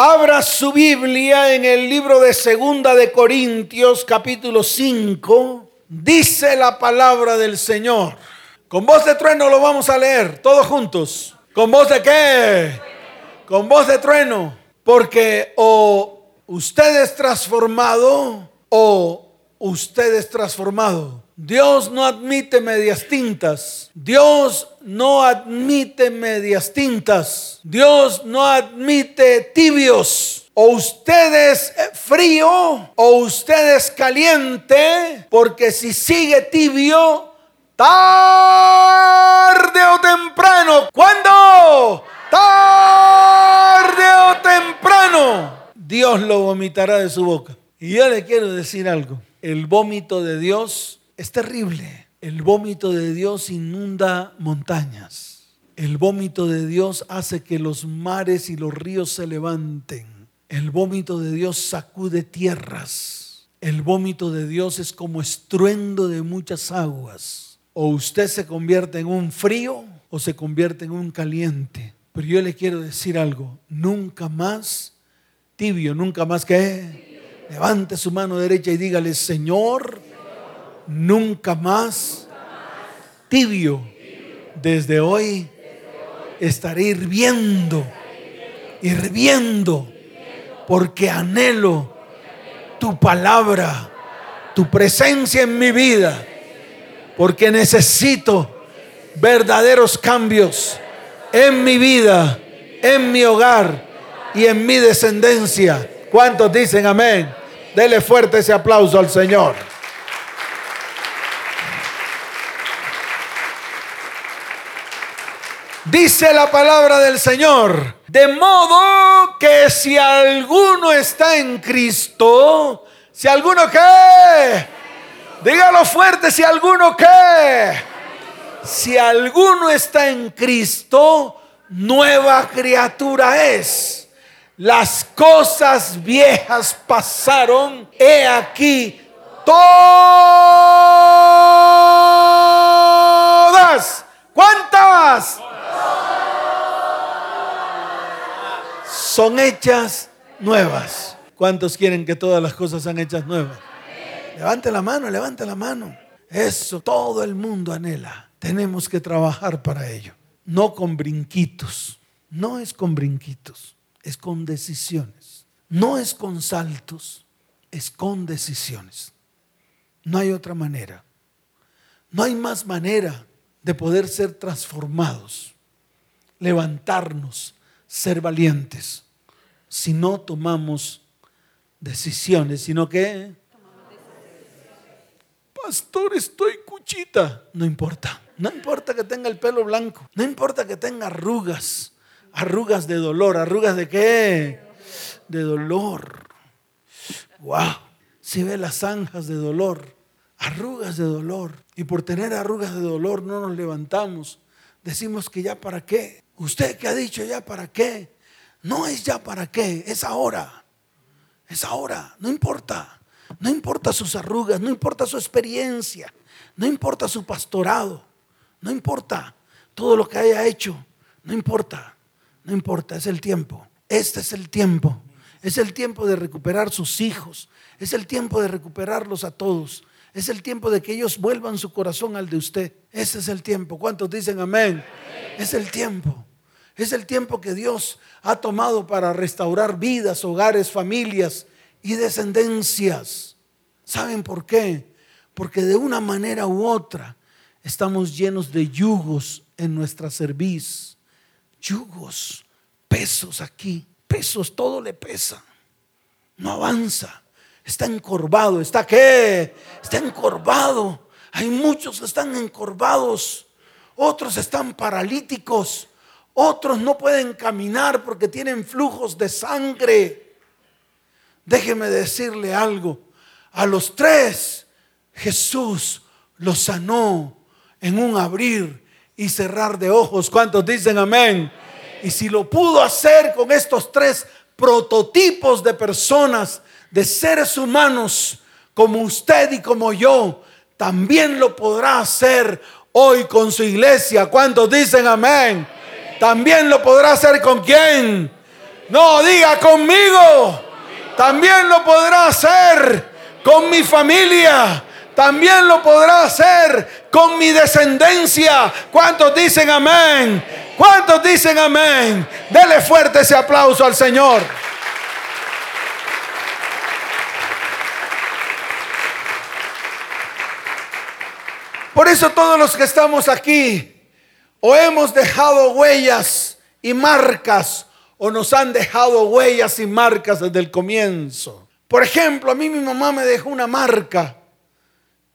Abra su Biblia en el libro de Segunda de Corintios, capítulo 5. Dice la palabra del Señor. Con voz de trueno lo vamos a leer, todos juntos. ¿Con voz de qué? Con voz de trueno. Porque o usted es transformado o usted es transformado. Dios no admite medias tintas. Dios no admite medias tintas. Dios no admite tibios. O usted es frío o usted es caliente, porque si sigue tibio, tarde o temprano, ¿cuándo? Tarde o temprano, Dios lo vomitará de su boca. Y yo le quiero decir algo, el vómito de Dios es terrible. El vómito de Dios inunda montañas. El vómito de Dios hace que los mares y los ríos se levanten. El vómito de Dios sacude tierras. El vómito de Dios es como estruendo de muchas aguas. O usted se convierte en un frío o se convierte en un caliente. Pero yo le quiero decir algo, nunca más tibio, nunca más que levante su mano derecha y dígale, Señor, nunca más tibio. Desde hoy estaré hirviendo, hirviendo, porque anhelo tu palabra, tu presencia en mi vida, porque necesito verdaderos cambios en mi vida, en mi hogar y en mi descendencia. ¿Cuántos dicen amén? Dele fuerte ese aplauso al Señor. Dice la palabra del Señor. De modo que si alguno está en Cristo, si alguno qué, dígalo fuerte, si alguno qué, si alguno está en Cristo, nueva criatura es. Las cosas viejas pasaron, he aquí todas. ¿Cuántas? son hechas nuevas. ¿Cuántos quieren que todas las cosas sean hechas nuevas? Levante la mano, levante la mano. Eso todo el mundo anhela. Tenemos que trabajar para ello. No con brinquitos. No es con brinquitos. Es con decisiones. No es con saltos. Es con decisiones. No hay otra manera. No hay más manera de poder ser transformados. Levantarnos. Ser valientes si no tomamos decisiones, sino que, pastor, estoy cuchita. No importa. No importa que tenga el pelo blanco. No importa que tenga arrugas. Arrugas de dolor. ¿Arrugas de qué? De dolor. Wow. Si ve las zanjas de dolor. Arrugas de dolor. Y por tener arrugas de dolor no nos levantamos. Decimos que ya para qué. ¿Usted qué ha dicho ya para qué? No es ya para qué, es ahora. Es ahora, no importa. No importa sus arrugas, no importa su experiencia, no importa su pastorado, no importa todo lo que haya hecho, no importa, no importa, es el tiempo. Este es el tiempo. Es el tiempo de recuperar sus hijos, es el tiempo de recuperarlos a todos. Es el tiempo de que ellos vuelvan su corazón al de usted. Ese es el tiempo. ¿Cuántos dicen amén? Es el tiempo. Es el tiempo que Dios ha tomado para restaurar vidas, hogares, familias y descendencias. ¿Saben por qué? Porque de una manera u otra estamos llenos de yugos en nuestra cerviz. Yugos, pesos aquí, pesos, todo le pesa. No avanza. Está encorvado. ¿Está qué? Está encorvado. Hay muchos que están encorvados. Otros están paralíticos. Otros no pueden caminar porque tienen flujos de sangre. Déjeme decirle algo. A los tres Jesús los sanó en un abrir y cerrar de ojos. ¿Cuántos dicen amén? Y si lo pudo hacer con estos tres prototipos de personas, de seres humanos como usted y como yo, también lo podrá hacer hoy con su iglesia. ¿Cuántos dicen amén? También lo podrá hacer con quién? No, diga conmigo. También lo podrá hacer con mi familia. También lo podrá hacer con mi descendencia. ¿Cuántos dicen amén? ¿Cuántos dicen amén? Dele fuerte ese aplauso al Señor. Por eso todos los que estamos aquí o hemos dejado huellas y marcas o nos han dejado huellas y marcas desde el comienzo. Por ejemplo, a mí mi mamá me dejó una marca.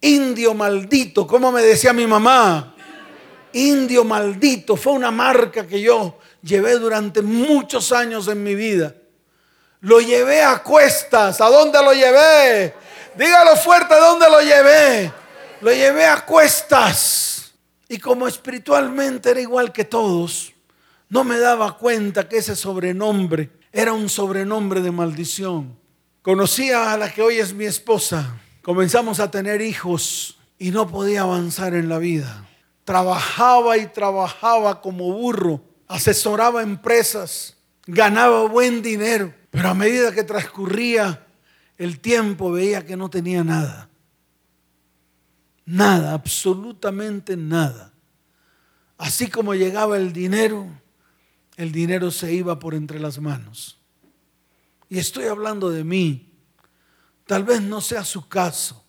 Indio maldito, como me decía mi mamá. Indio maldito fue una marca que yo llevé durante muchos años en mi vida. Lo llevé a cuestas. ¿A dónde lo llevé? Dígalo fuerte, ¿a dónde lo llevé? Lo llevé a cuestas. Y como espiritualmente era igual que todos, no me daba cuenta que ese sobrenombre era un sobrenombre de maldición. Conocía a la que hoy es mi esposa. Comenzamos a tener hijos y no podía avanzar en la vida. Trabajaba y trabajaba como burro. Asesoraba empresas. Ganaba buen dinero. Pero a medida que transcurría el tiempo veía que no tenía nada. Nada, absolutamente nada. Así como llegaba el dinero, el dinero se iba por entre las manos. Y estoy hablando de mí. Tal vez no sea su caso,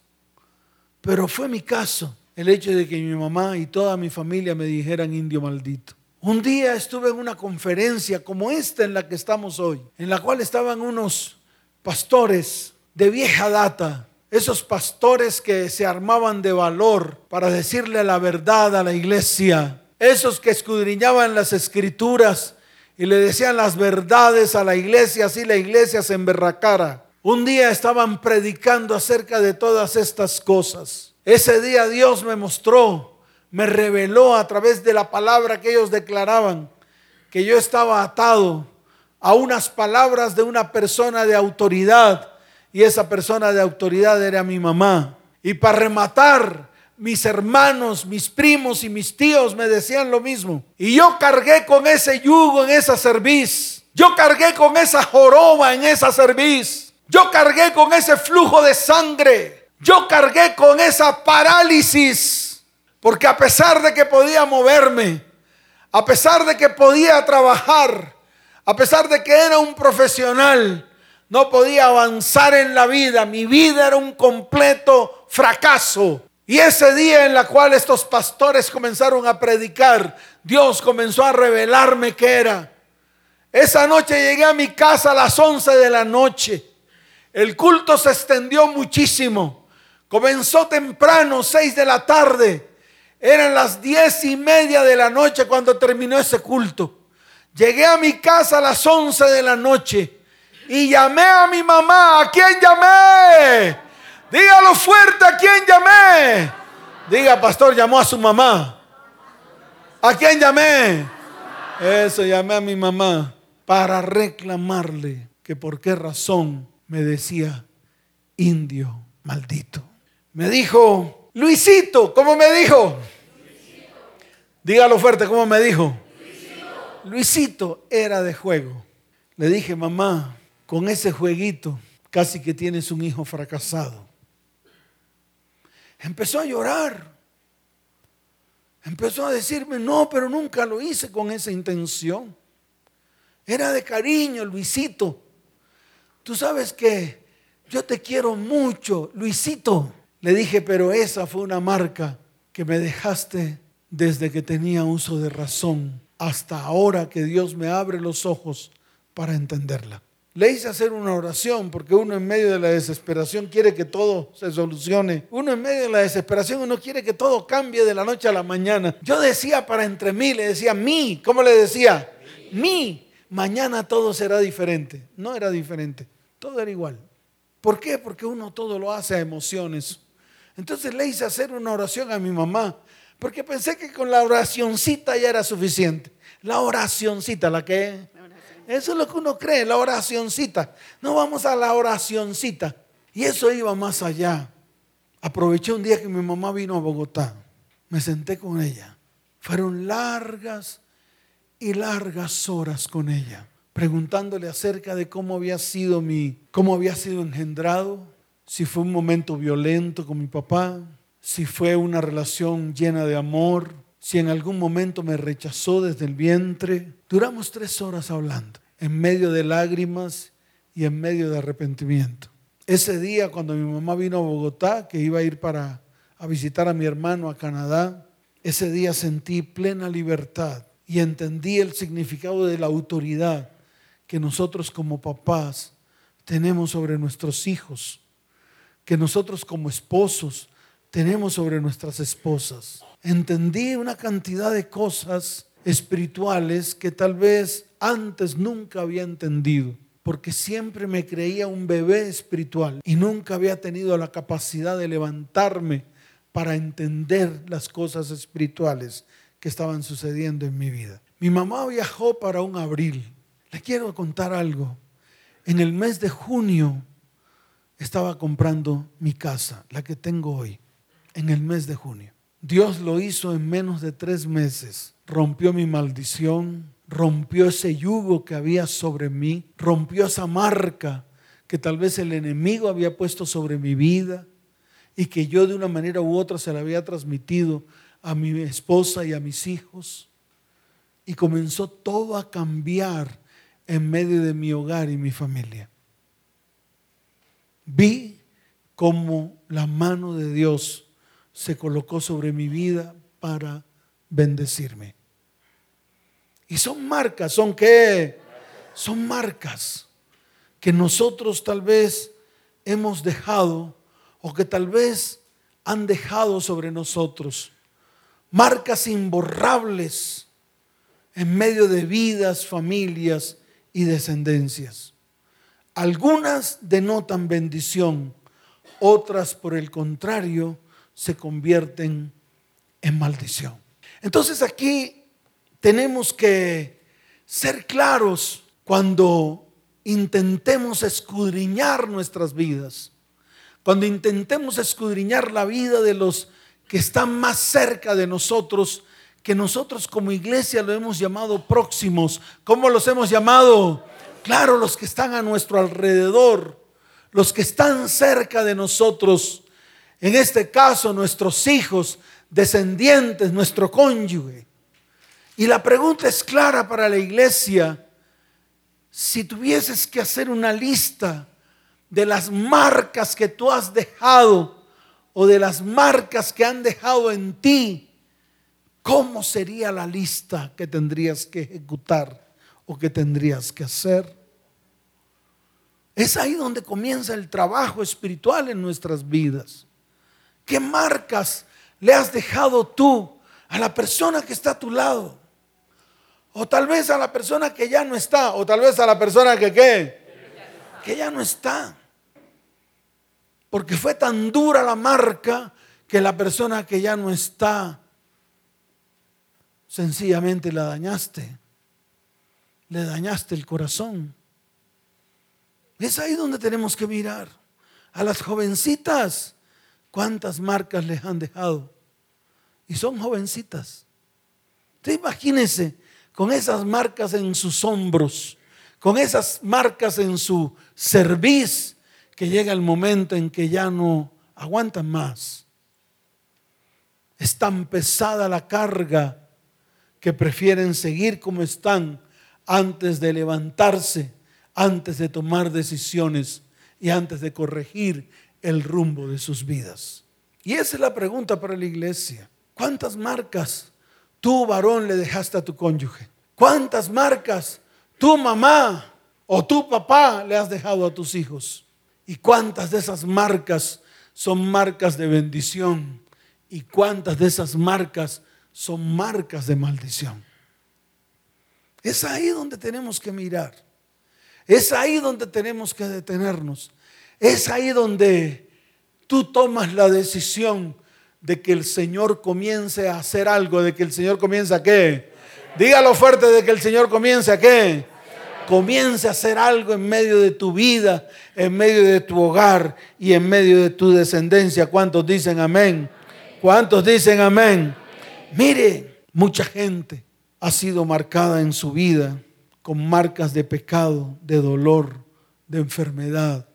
pero fue mi caso el hecho de que mi mamá y toda mi familia me dijeran indio maldito. Un día estuve en una conferencia como esta en la que estamos hoy, en la cual estaban unos pastores de vieja data esos pastores que se armaban de valor para decirle la verdad a la iglesia, esos que escudriñaban las escrituras y le decían las verdades a la iglesia, así la iglesia se emberracara. Un día estaban predicando acerca de todas estas cosas. Ese día Dios me mostró, me reveló a través de la palabra que ellos declaraban, que yo estaba atado a unas palabras de una persona de autoridad y esa persona de autoridad era mi mamá. Y para rematar, mis hermanos, mis primos y mis tíos me decían lo mismo. Y yo cargué con ese yugo en esa cerviz. Yo cargué con esa joroba en esa cerviz. Yo cargué con ese flujo de sangre. Yo cargué con esa parálisis. Porque a pesar de que podía moverme, a pesar de que podía trabajar, a pesar de que era un profesional, no podía avanzar en la vida, mi vida era un completo fracaso. Y ese día en la cual estos pastores comenzaron a predicar, Dios comenzó a revelarme qué era. Esa noche llegué a mi casa a las 11 de la noche. El culto se extendió muchísimo. Comenzó temprano, 6 de la tarde. Eran las diez y media de la noche cuando terminó ese culto. Llegué a mi casa a las 11 de la noche y llamé a mi mamá. ¿A quién llamé? Dígalo fuerte, ¿a quién llamé? Diga, pastor, llamó a su mamá. ¿A quién llamé? Eso, llamé a mi mamá para reclamarle que por qué razón me decía indio maldito. Me dijo, Luisito, ¿cómo me dijo? Dígalo fuerte, ¿cómo me dijo? Luisito era de juego. Le dije, mamá, con ese jueguito casi que tienes un hijo fracasado. Empezó a llorar. Empezó a decirme, no, pero nunca lo hice con esa intención. Era de cariño, Luisito. Tú sabes que yo te quiero mucho, Luisito. Le dije, pero esa fue una marca que me dejaste desde que tenía uso de razón hasta ahora que Dios me abre los ojos para entenderla. Le hice hacer una oración porque uno en medio de la desesperación quiere que todo se solucione. Uno en medio de la desesperación uno quiere que todo cambie de la noche a la mañana. Yo decía para entre mí, le decía mí, ¿cómo le decía? Mí, mañana todo será diferente. No era diferente, todo era igual. ¿Por qué? Porque uno todo lo hace a emociones. Entonces le hice hacer una oración a mi mamá porque pensé que con la oracioncita ya era suficiente. La oracioncita, la que eso es lo que uno cree, la oracioncita. No vamos a la oracioncita. Y eso iba más allá. Aproveché un día que mi mamá vino a Bogotá. Me senté con ella. Fueron largas y largas horas con ella. preguntándole acerca de cómo había sido mi, cómo había sido engendrado, si fue un momento violento con mi papá, si fue una relación llena de amor, si en algún momento me rechazó desde el vientre. Duramos tres horas hablando, en medio de lágrimas y en medio de arrepentimiento. Ese día cuando mi mamá vino a Bogotá, que iba a ir para a visitar a mi hermano a Canadá, ese día sentí plena libertad y entendí el significado de la autoridad que nosotros como papás tenemos sobre nuestros hijos, que nosotros como esposos tenemos sobre nuestras esposas. Entendí una cantidad de cosas espirituales que tal vez antes nunca había entendido, porque siempre me creía un bebé espiritual y nunca había tenido la capacidad de levantarme para entender las cosas espirituales que estaban sucediendo en mi vida. Mi mamá viajó para un abril le quiero contar algo. En el mes de junio estaba comprando mi casa, la que tengo hoy, en el mes de junio. Dios lo hizo en menos de tres meses. Rompió mi maldición, rompió ese yugo que había sobre mí, rompió esa marca que tal vez el enemigo había puesto sobre mi vida y que yo de una manera u otra se la había transmitido a mi esposa y a mis hijos. Y comenzó todo a cambiar en medio de mi hogar y mi familia. Vi cómo la mano de Dios se colocó sobre mi vida para bendecirme. Y son marcas, ¿son qué? Son marcas que nosotros tal vez hemos dejado o que tal vez han dejado sobre nosotros. Marcas imborrables en medio de vidas, familias y descendencias. Algunas denotan bendición, otras por el contrario se convierten en maldición. Entonces aquí tenemos que ser claros cuando intentemos escudriñar nuestras vidas, cuando intentemos escudriñar la vida de los que están más cerca de nosotros, que nosotros como iglesia lo hemos llamado próximos. ¿Cómo los hemos llamado? Claro, los que están a nuestro alrededor, los que están cerca de nosotros, en este caso nuestros hijos, descendientes, nuestro cónyuge. Y la pregunta es clara para la iglesia. Si tuvieses que hacer una lista de las marcas que tú has dejado o de las marcas que han dejado en ti, ¿cómo sería la lista que tendrías que ejecutar o que tendrías que hacer? Es ahí donde comienza el trabajo espiritual en nuestras vidas. ¿Qué marcas le has dejado tú a la persona que está a tu lado? O tal vez a la persona que ya no está, o tal vez a la persona que qué, que ya no está. Porque fue tan dura la marca que la persona que ya no está sencillamente la dañaste. Le dañaste el corazón. Es ahí donde tenemos que mirar. A las jovencitas, ¿cuántas marcas les han dejado? Y son jovencitas. Usted imagínese con esas marcas en sus hombros, con esas marcas en su cerviz, que llega el momento en que ya no aguantan más. Es tan pesada la carga que prefieren seguir como están antes de levantarse, antes de tomar decisiones y antes de corregir el rumbo de sus vidas. Y esa es la pregunta para la iglesia. ¿Cuántas marcas tú, varón, le dejaste a tu cónyuge? ¿Cuántas marcas tu mamá o tu papá le has dejado a tus hijos? ¿Y cuántas de esas marcas son marcas de bendición? ¿Y cuántas de esas marcas son marcas de maldición. Es ahí donde tenemos que mirar. Es ahí donde tenemos que detenernos. Es ahí donde tú tomas la decisión de que el Señor comience a hacer algo, de que el Señor comience a qué. Dígalo fuerte de que el Señor comience a qué. Comience a hacer algo en medio de tu vida, en medio de tu hogar y en medio de tu descendencia. ¿Cuántos dicen amén? ¿Cuántos dicen amén? Mire, mucha gente ha sido marcada en su vida con marcas de pecado, de dolor, de enfermedad,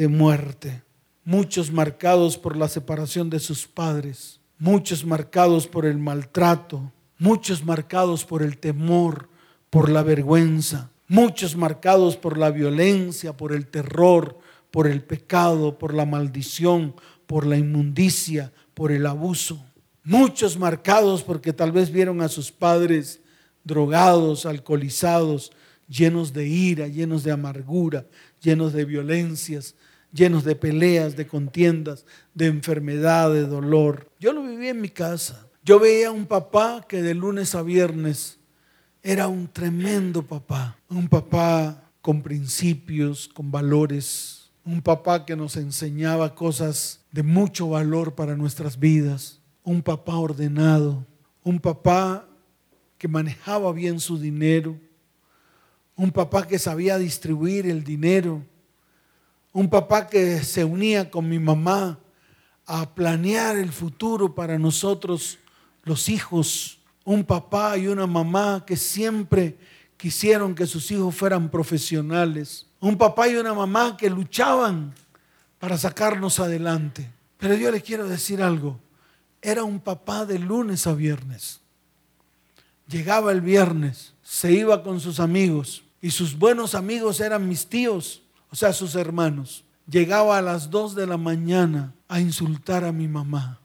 de muerte. Muchos marcados por la separación de sus padres, muchos marcados por el maltrato, muchos marcados por el temor, por la vergüenza, muchos marcados por la violencia, por el terror, por el pecado, por la maldición, por la inmundicia, por el abuso. Muchos marcados porque tal vez vieron a sus padres drogados, alcoholizados, llenos de ira, llenos de amargura, llenos de violencias, llenos de peleas, de contiendas, de enfermedad, de dolor. Yo lo viví en mi casa. Yo veía a un papá que de lunes a viernes era un tremendo papá, un papá con principios, con valores, un papá que nos enseñaba cosas de mucho valor para nuestras vidas, un papá ordenado, un papá que manejaba bien su dinero, un papá que sabía distribuir el dinero, un papá que se unía con mi mamá a planear el futuro para nosotros los hijos, un papá y una mamá que siempre quisieron que sus hijos fueran profesionales, un papá y una mamá que luchaban para sacarnos adelante. Pero yo le quiero decir algo, era un papá de lunes a viernes. Llegaba el viernes, se iba con sus amigos y sus buenos amigos eran mis tíos, o sea, sus hermanos. Llegaba a las dos de la mañana a insultar a mi mamá.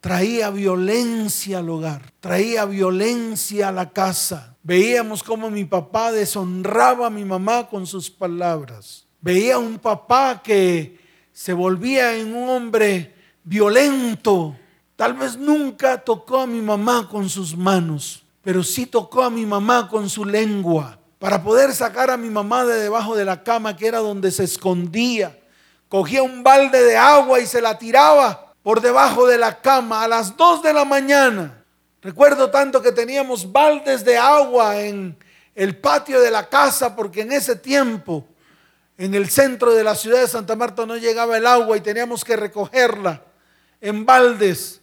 Traía violencia al hogar, traía violencia a la casa. Veíamos cómo mi papá deshonraba a mi mamá con sus palabras. Veía un papá que se volvía en un hombre violento. Tal vez nunca tocó a mi mamá con sus manos, pero sí tocó a mi mamá con su lengua para poder sacar a mi mamá de debajo de la cama, que era donde se escondía. Cogía un balde de agua y se la tiraba por debajo de la cama a las dos de la mañana. Recuerdo tanto que teníamos baldes de agua en el patio de la casa, porque en ese tiempo, en el centro de la ciudad de Santa Marta no llegaba el agua y teníamos que recogerla en baldes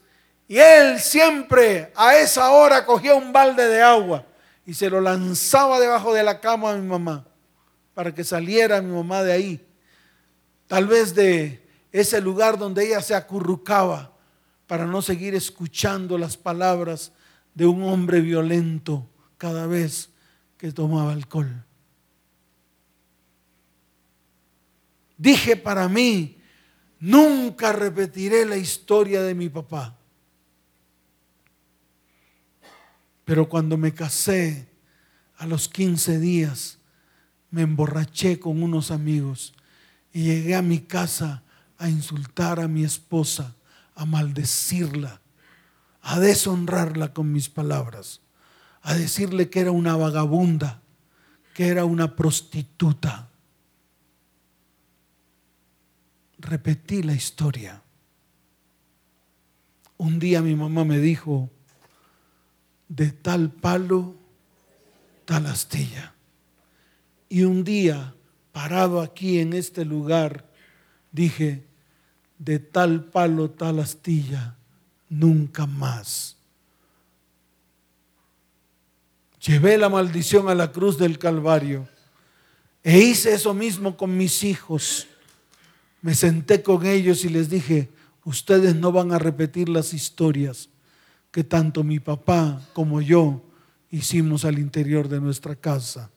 y él siempre a esa hora cogía un balde de agua y se lo lanzaba debajo de la cama a mi mamá para que saliera mi mamá de ahí. Tal vez de ese lugar donde ella se acurrucaba para no seguir escuchando las palabras de un hombre violento cada vez que tomaba alcohol. Dije para mí, nunca repetiré la historia de mi papá. Pero cuando me casé, a los 15 días, me emborraché con unos amigos y llegué a mi casa a insultar a mi esposa, a maldecirla, a deshonrarla con mis palabras, a decirle que era una vagabunda, que era una prostituta. Repetí la historia. Un día mi mamá me dijo, de tal palo, tal astilla. Y un día, parado aquí en este lugar, dije, de tal palo, tal astilla, nunca más. Llevé la maldición a la cruz del Calvario e hice eso mismo con mis hijos. Me senté con ellos y les dije, ustedes no van a repetir las historias que tanto mi papá como yo hicimos al interior de nuestra casa.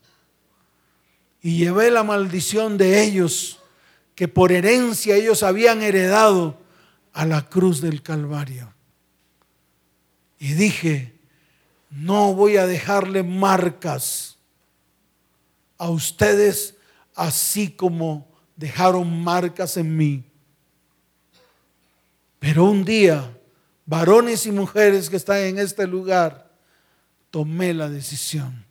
Y llevé la maldición de ellos, que por herencia ellos habían heredado, a la cruz del Calvario. Y dije, no voy a dejarle marcas a ustedes así como dejaron marcas en mí. Pero un día varones y mujeres que están en este lugar, tomé la decisión.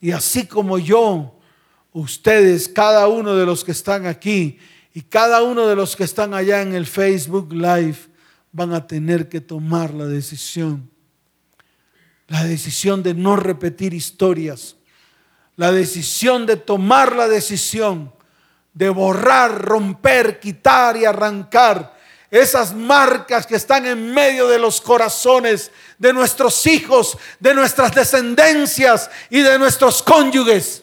Y así como yo, ustedes, cada uno de los que están aquí y cada uno de los que están allá en el Facebook Live, van a tener que tomar la decisión. La decisión de no repetir historias. La decisión de tomar la decisión de borrar, romper, quitar y arrancar esas marcas que están en medio de los corazones de nuestros hijos, de nuestras descendencias y de nuestros cónyuges.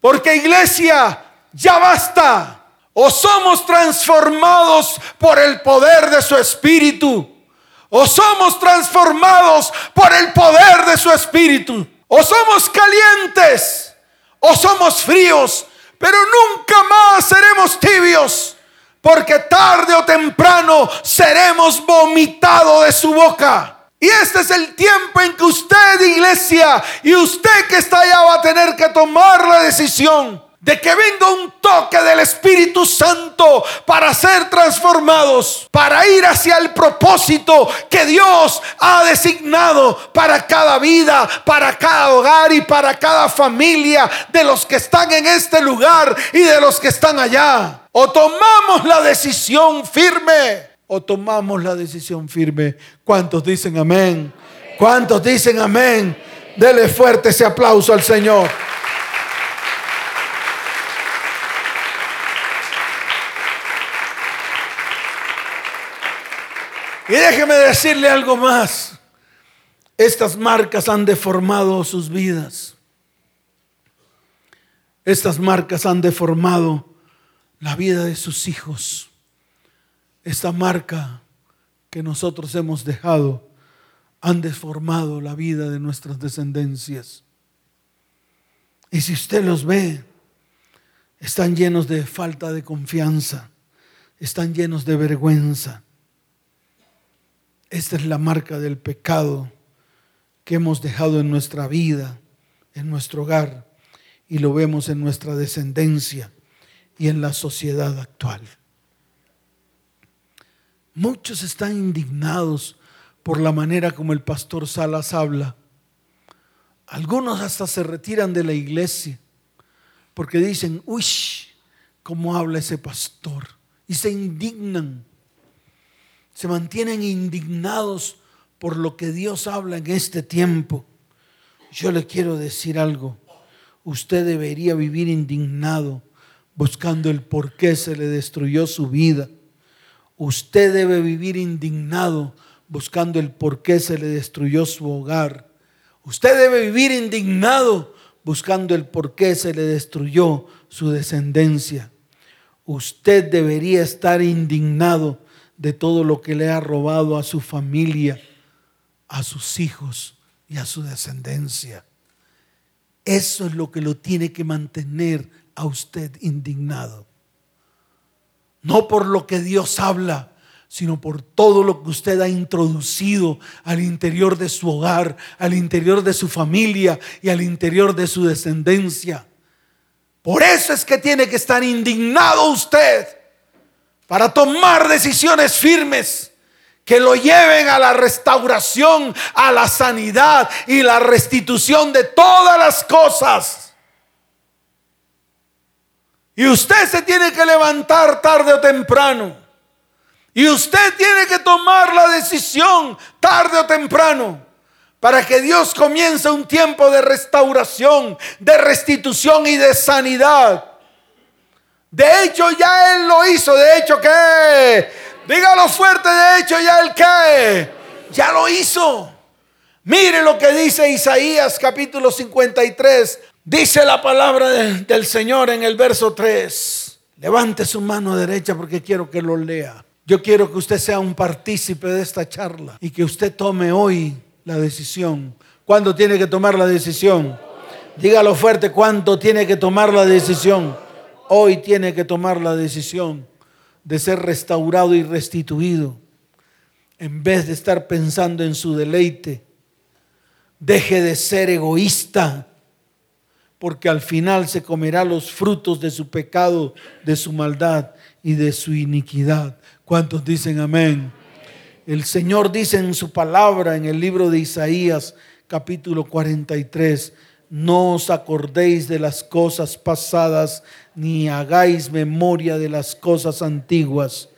Porque iglesia, ya basta. O somos transformados por el poder de su espíritu. O somos transformados por el poder de su espíritu. O somos calientes. O somos fríos. Pero nunca más seremos tibios. Porque tarde o temprano seremos vomitados de su boca. Y este es el tiempo en que usted, iglesia, y usted que está allá va a tener que tomar la decisión de que venga un toque del Espíritu Santo para ser transformados, para ir hacia el propósito que Dios ha designado para cada vida, para cada hogar y para cada familia de los que están en este lugar y de los que están allá. O tomamos la decisión firme o tomamos la decisión firme. ¿Cuántos dicen amén? ¿Cuántos dicen amén? Dele fuerte ese aplauso al Señor. Y déjeme decirle algo más. Estas marcas han deformado sus vidas. Estas marcas han deformado la vida de sus hijos. Esta marca que nosotros hemos dejado han deformado la vida de nuestras descendencias. Y si usted los ve, están llenos de falta de confianza, están llenos de vergüenza esta es la marca del pecado que hemos dejado en nuestra vida, en nuestro hogar, y lo vemos en nuestra descendencia y en la sociedad actual. Muchos están indignados por la manera como el pastor Salas habla. Algunos hasta se retiran de la iglesia porque dicen, uy, ¿cómo habla ese pastor? Y se indignan se mantienen indignados por lo que Dios habla en este tiempo. Yo le quiero decir algo. Usted debería vivir indignado buscando el por qué se le destruyó su vida. Usted debe vivir indignado buscando el por qué se le destruyó su hogar. Usted debe vivir indignado buscando el por qué se le destruyó su descendencia. Usted debería estar indignado de todo lo que le ha robado a su familia, a sus hijos y a su descendencia. Eso es lo que lo tiene que mantener a usted indignado. No por lo que Dios habla, sino por todo lo que usted ha introducido al interior de su hogar, al interior de su familia y al interior de su descendencia. Por eso es que tiene que estar indignado usted para tomar decisiones firmes que lo lleven a la restauración, a la sanidad y la restitución de todas las cosas. Y usted se tiene que levantar tarde o temprano. Y usted tiene que tomar la decisión tarde o temprano para que Dios comience un tiempo de restauración, de restitución y de sanidad. De hecho, ya Él lo hizo. De hecho, ¿qué? Dígalo fuerte. De hecho, ya Él qué? Ya lo hizo. Mire lo que dice Isaías capítulo 53. Dice la palabra del Señor en el verso 3. Levante su mano derecha porque quiero que lo lea. Yo quiero que usted sea un partícipe de esta charla y que usted tome hoy la decisión. ¿Cuándo tiene que tomar la decisión? Dígalo fuerte, ¿cuánto tiene que tomar la decisión? Hoy tiene que tomar la decisión de ser restaurado y restituido. En vez de estar pensando en su deleite, deje de ser egoísta, porque al final se comerá los frutos de su pecado, de su maldad y de su iniquidad. ¿Cuántos dicen amén? El Señor dice en su palabra en el libro de Isaías capítulo 43, no os acordéis de las cosas pasadas, ni hagáis memoria de las cosas antiguas,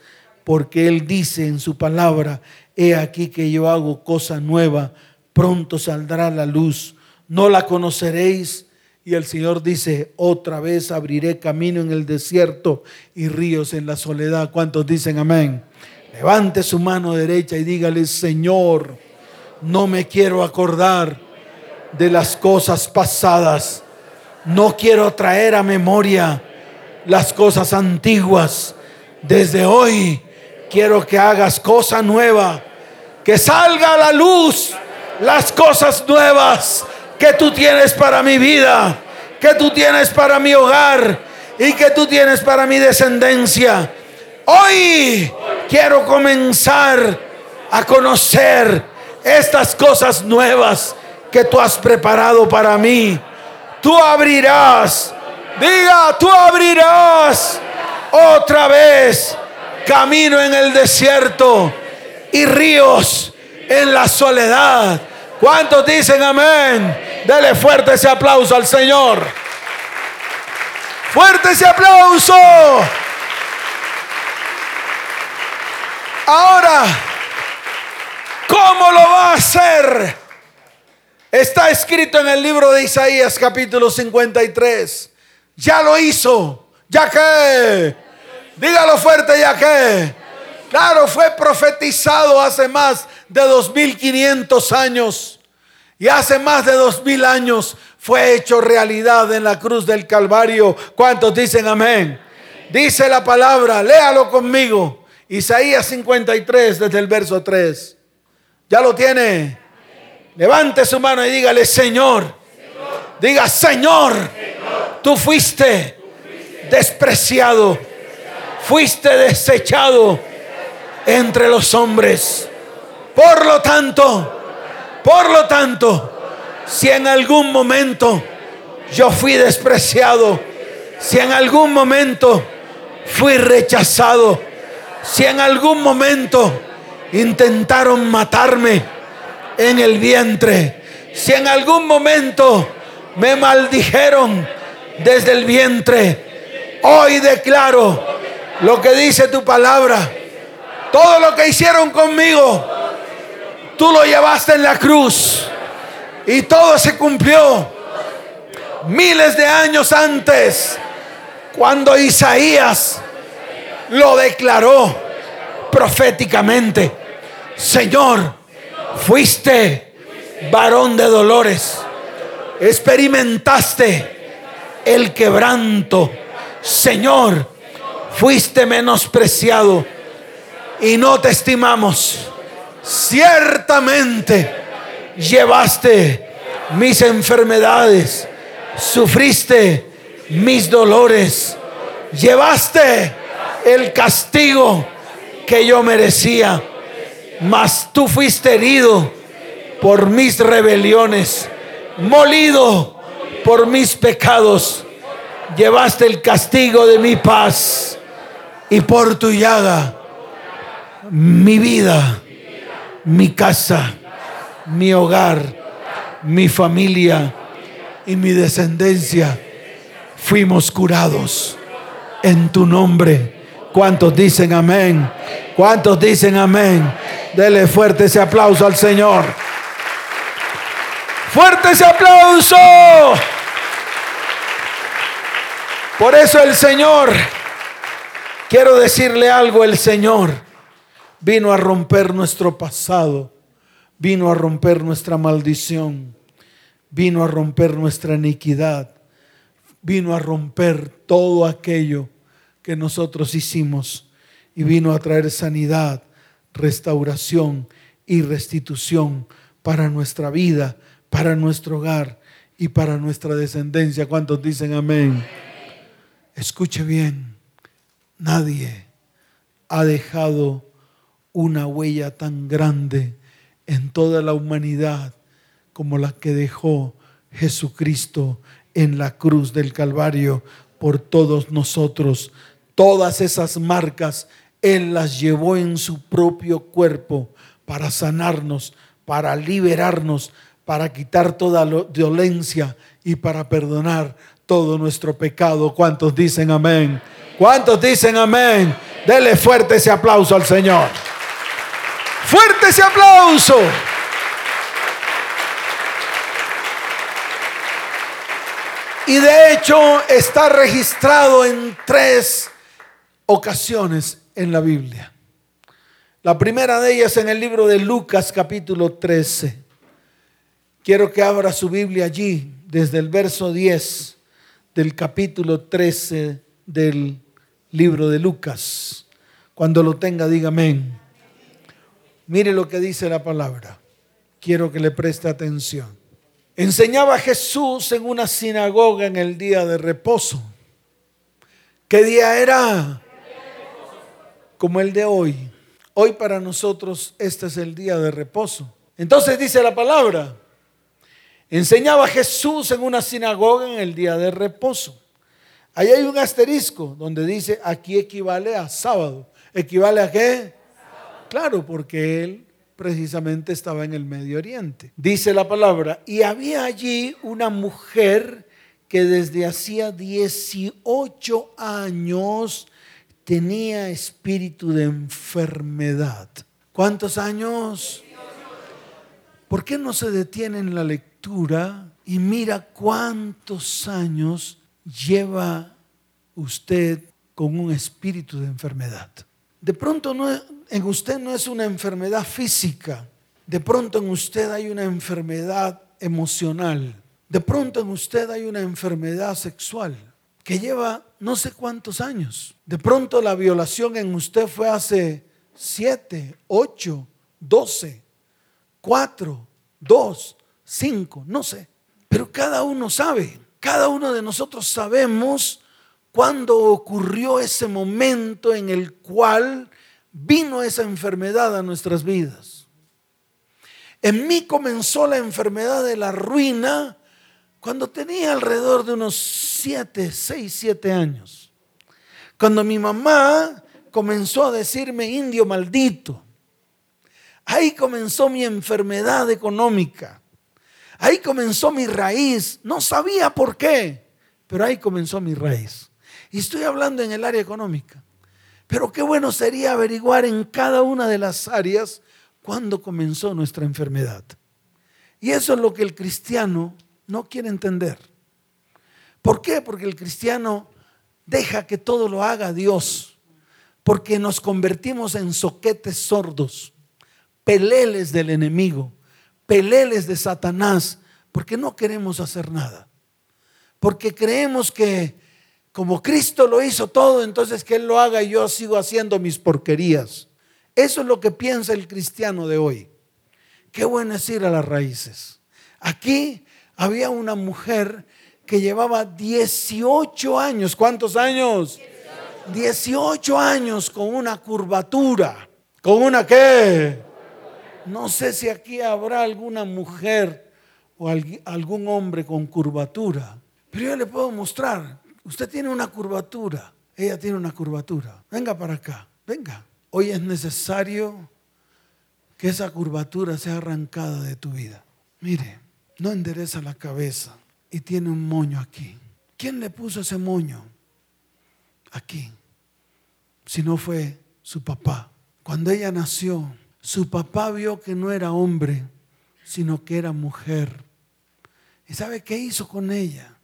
porque Él dice en su palabra, he aquí que yo hago cosa nueva, pronto saldrá la luz, no la conoceréis. Y el Señor dice, otra vez abriré camino en el desierto y ríos en la soledad. ¿Cuántos dicen amén? Levante su mano derecha y dígale, Señor, no me quiero acordar de las cosas pasadas. No quiero traer a memoria las cosas antiguas. Desde hoy quiero que hagas cosa nueva, que salga a la luz las cosas nuevas que tú tienes para mi vida, que tú tienes para mi hogar y que tú tienes para mi descendencia. Hoy quiero comenzar a conocer estas cosas nuevas que tú has preparado para mí. Tú abrirás, diga, tú abrirás otra vez camino en el desierto y ríos en la soledad. ¿Cuántos dicen amén? Dele fuerte ese aplauso al Señor. Fuerte ese aplauso. Ahora, ¿cómo lo va a hacer? Está escrito en el libro de Isaías capítulo 53. Ya lo hizo. Ya que Dígalo fuerte ya que. Claro, fue profetizado hace más de 2500 años. Y hace más de 2000 años fue hecho realidad en la cruz del Calvario. ¿Cuántos dicen amén? Dice la palabra, léalo conmigo. Isaías 53 desde el verso 3. ¿Ya lo tiene? Levante su mano y dígale, Señor. Diga, Señor, tú fuiste despreciado fuiste desechado entre los hombres. Por lo tanto, por lo tanto, si en algún momento yo fui despreciado, si en algún momento fui rechazado, si en algún momento intentaron matarme en el vientre, si en algún momento me maldijeron desde el vientre, hoy declaro lo que dice tu palabra. Todo lo que hicieron conmigo, tú lo llevaste en la cruz. Y todo se cumplió miles de años antes, cuando Isaías lo declaró proféticamente. Señor, fuiste varón de dolores, experimentaste el quebranto. Señor, fuiste menospreciado y no te estimamos. Ciertamente llevaste mis enfermedades, sufriste mis dolores, llevaste el castigo que yo merecía, mas tú fuiste herido por mis rebeliones, molido por mis pecados, llevaste el castigo de mi paz y por tu llaga mi vida, mi casa, mi hogar, mi familia y mi descendencia fuimos curados en tu nombre. ¿Cuántos dicen amén? ¿Cuántos dicen amén? Dele fuerte ese aplauso al Señor. Fuerte ese aplauso. Por eso el Señor Quiero decirle algo, el Señor vino a romper nuestro pasado, vino a romper nuestra maldición, vino a romper nuestra iniquidad, vino a romper todo aquello que nosotros hicimos y vino a traer sanidad, restauración y restitución para nuestra vida, para nuestro hogar y para nuestra descendencia. ¿Cuántos dicen amén? Escuche bien. Nadie ha dejado una huella tan grande en toda la humanidad como la que dejó Jesucristo en la cruz del Calvario por todos nosotros. Todas esas marcas Él las llevó en su propio cuerpo para sanarnos, para liberarnos, para quitar toda violencia y para perdonar todo nuestro pecado. ¿Cuántos dicen amén? ¿Cuántos dicen amén? Dele fuerte ese aplauso al Señor. Fuerte ese aplauso. Y de hecho está registrado en tres ocasiones en la Biblia. La primera de ellas en el libro de Lucas capítulo 13. Quiero que abra su Biblia allí, desde el verso 10 del capítulo 13 del libro de Lucas. Cuando lo tenga, diga amén. Mire lo que dice la palabra. Quiero que le preste atención. Enseñaba Jesús en una sinagoga en el día de reposo. ¿Qué día era? Como el de hoy. Hoy para nosotros este es el día de reposo. Entonces dice la palabra, enseñaba Jesús en una sinagoga en el día de reposo. Ahí hay un asterisco donde dice, aquí equivale a sábado. ¿Equivale a qué? Claro, porque él precisamente estaba en el Medio Oriente. Dice la palabra, y había allí una mujer que desde hacía 18 años tenía espíritu de enfermedad. ¿Cuántos años? ¿Por qué no se detiene en la lectura y mira cuántos años lleva usted con un espíritu de enfermedad? De pronto en usted no es una enfermedad física, de pronto en usted hay una enfermedad emocional, de pronto en usted hay una enfermedad sexual que lleva no sé cuántos años. De pronto la violación en usted fue hace siete, ocho, doce, cuatro, dos, cinco, no sé. Pero cada uno sabe, cada uno de nosotros sabemos cuándo ocurrió ese momento en el cual vino esa enfermedad a nuestras vidas. En mí comenzó la enfermedad de la ruina cuando tenía alrededor de unos 7, 6, 7 años. Cuando mi mamá comenzó a decirme indio maldito. Ahí comenzó mi enfermedad económica. Ahí comenzó mi raíz. No sabía por qué, pero ahí comenzó mi raíz. Y estoy hablando en el área económica. Pero qué bueno sería averiguar en cada una de las áreas cuándo comenzó nuestra enfermedad. Y eso es lo que el cristiano no quiere entender. ¿Por qué? Porque el cristiano deja que todo lo haga Dios. Porque nos convertimos en soquetes sordos, peleles del enemigo, peleles de Satanás, porque no queremos hacer nada. Porque creemos que como Cristo lo hizo todo, entonces que Él lo haga y yo sigo haciendo mis porquerías. Eso es lo que piensa el cristiano de hoy. Qué bueno es ir a las raíces. Aquí había una mujer que llevaba 18 años. ¿Cuántos años? 18 años con una curvatura. ¿Con una qué? No sé si aquí habrá alguna mujer o algún hombre con curvatura. Pero yo le puedo mostrar. Usted tiene una curvatura. Ella tiene una curvatura. Venga para acá. Venga. Hoy es necesario que esa curvatura sea arrancada de tu vida. Mire, no endereza la cabeza y tiene un moño aquí. ¿Quién le puso ese moño? Aquí. Si no fue su papá. Cuando ella nació, su papá vio que no era hombre, sino que era mujer. ¿Y sabe qué hizo con ella?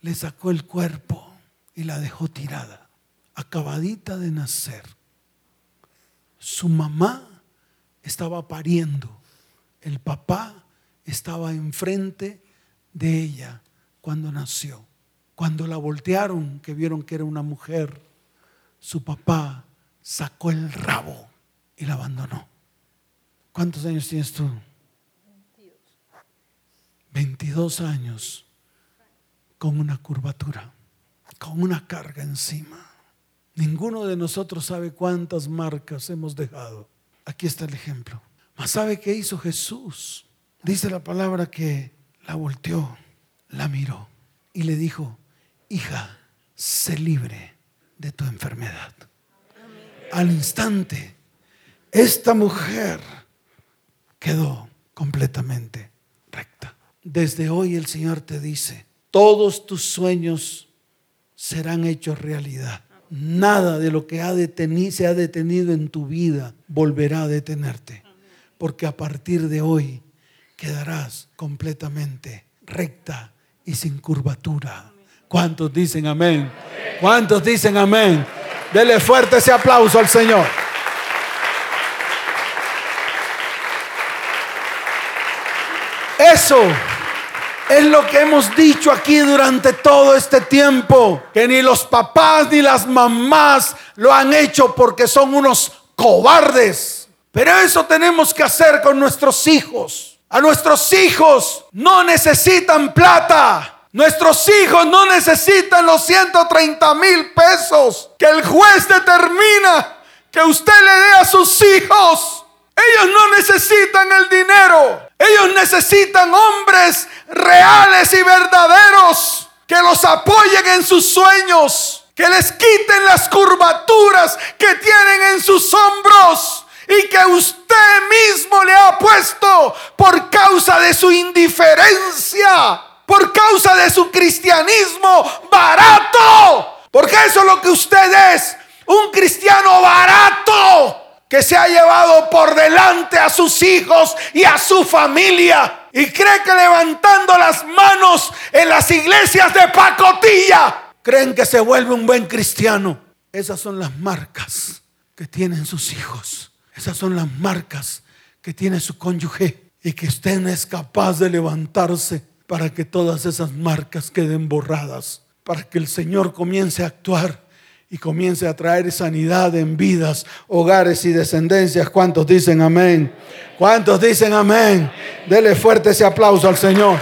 Le sacó el cuerpo y la dejó tirada, acabadita de nacer. Su mamá estaba pariendo, el papá estaba enfrente de ella cuando nació. Cuando la voltearon, que vieron que era una mujer, su papá sacó el rabo y la abandonó. ¿Cuántos años tienes tú? 22 años con una curvatura, con una carga encima. Ninguno de nosotros sabe cuántas marcas hemos dejado. Aquí está el ejemplo. Mas ¿sabe qué hizo Jesús? Dice la palabra que la volteó, la miró y le dijo, hija, sé libre de tu enfermedad. Al instante, esta mujer quedó completamente recta. Desde hoy el Señor te dice, todos tus sueños serán hechos realidad. Nada de lo que ha se ha detenido en tu vida volverá a detenerte. Porque a partir de hoy quedarás completamente recta y sin curvatura. ¿Cuántos dicen amén? ¿Cuántos dicen amén? Dele fuerte ese aplauso al Señor. Eso es lo que hemos dicho aquí durante todo este tiempo, que ni los papás ni las mamás lo han hecho porque son unos cobardes. Pero eso tenemos que hacer con nuestros hijos. A nuestros hijos no necesitan plata. Nuestros hijos no necesitan los 130 mil pesos que el juez determina que usted le dé a sus hijos. Ellos no necesitan el dinero. Ellos necesitan hombres reales y verdaderos que los apoyen en sus sueños, que les quiten las curvaturas que tienen en sus hombros y que usted mismo le ha puesto por causa de su indiferencia por causa de su cristianismo barato. Porque eso es lo que usted es, un cristiano barato que se ha llevado por delante a sus hijos y a su familia. Y cree que levantando las manos en las iglesias de pacotilla, creen que se vuelve un buen cristiano. Esas son las marcas que tienen sus hijos. Esas son las marcas que tiene su cónyuge. Y que usted no es capaz de levantarse para que todas esas marcas queden borradas, para que el Señor comience a actuar y comience a traer sanidad en vidas, hogares y descendencias. ¿Cuántos dicen amén? ¿Cuántos dicen amén? Dele fuerte ese aplauso al Señor.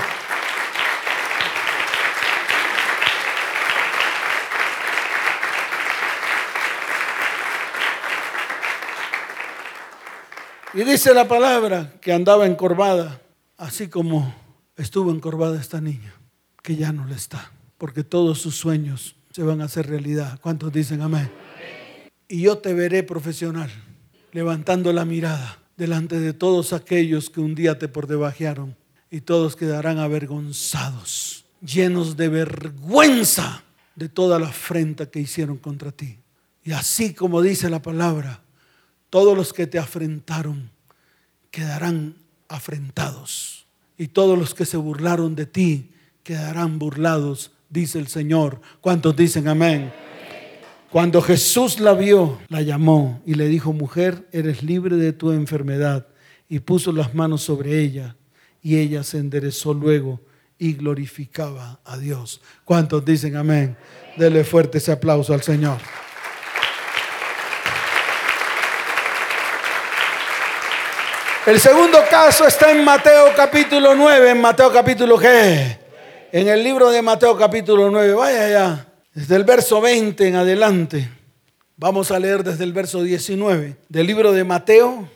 Y dice la palabra que andaba encorvada, así como estuvo encorvada esta niña, que ya no le está, porque todos sus sueños se van a hacer realidad. ¿Cuántos dicen amén? Y yo te veré profesional, levantando la mirada delante de todos aquellos que un día te por debajearon y todos quedarán avergonzados, llenos de vergüenza de toda la afrenta que hicieron contra ti. Y así como dice la palabra, todos los que te afrentaron quedarán afrentados y todos los que se burlaron de ti quedarán burlados, dice el Señor. ¿Cuántos dicen amén? Cuando Jesús la vio, la llamó y le dijo, mujer, eres libre de tu enfermedad. Y puso las manos sobre ella y ella se enderezó luego y glorificaba a Dios. ¿Cuántos dicen amén? Dele fuerte ese aplauso al Señor. El segundo caso está en Mateo capítulo 9, en Mateo capítulo G. En el libro de Mateo capítulo 9, vaya ya, desde el verso 20 en adelante. Vamos a leer desde el verso 19 del libro de Mateo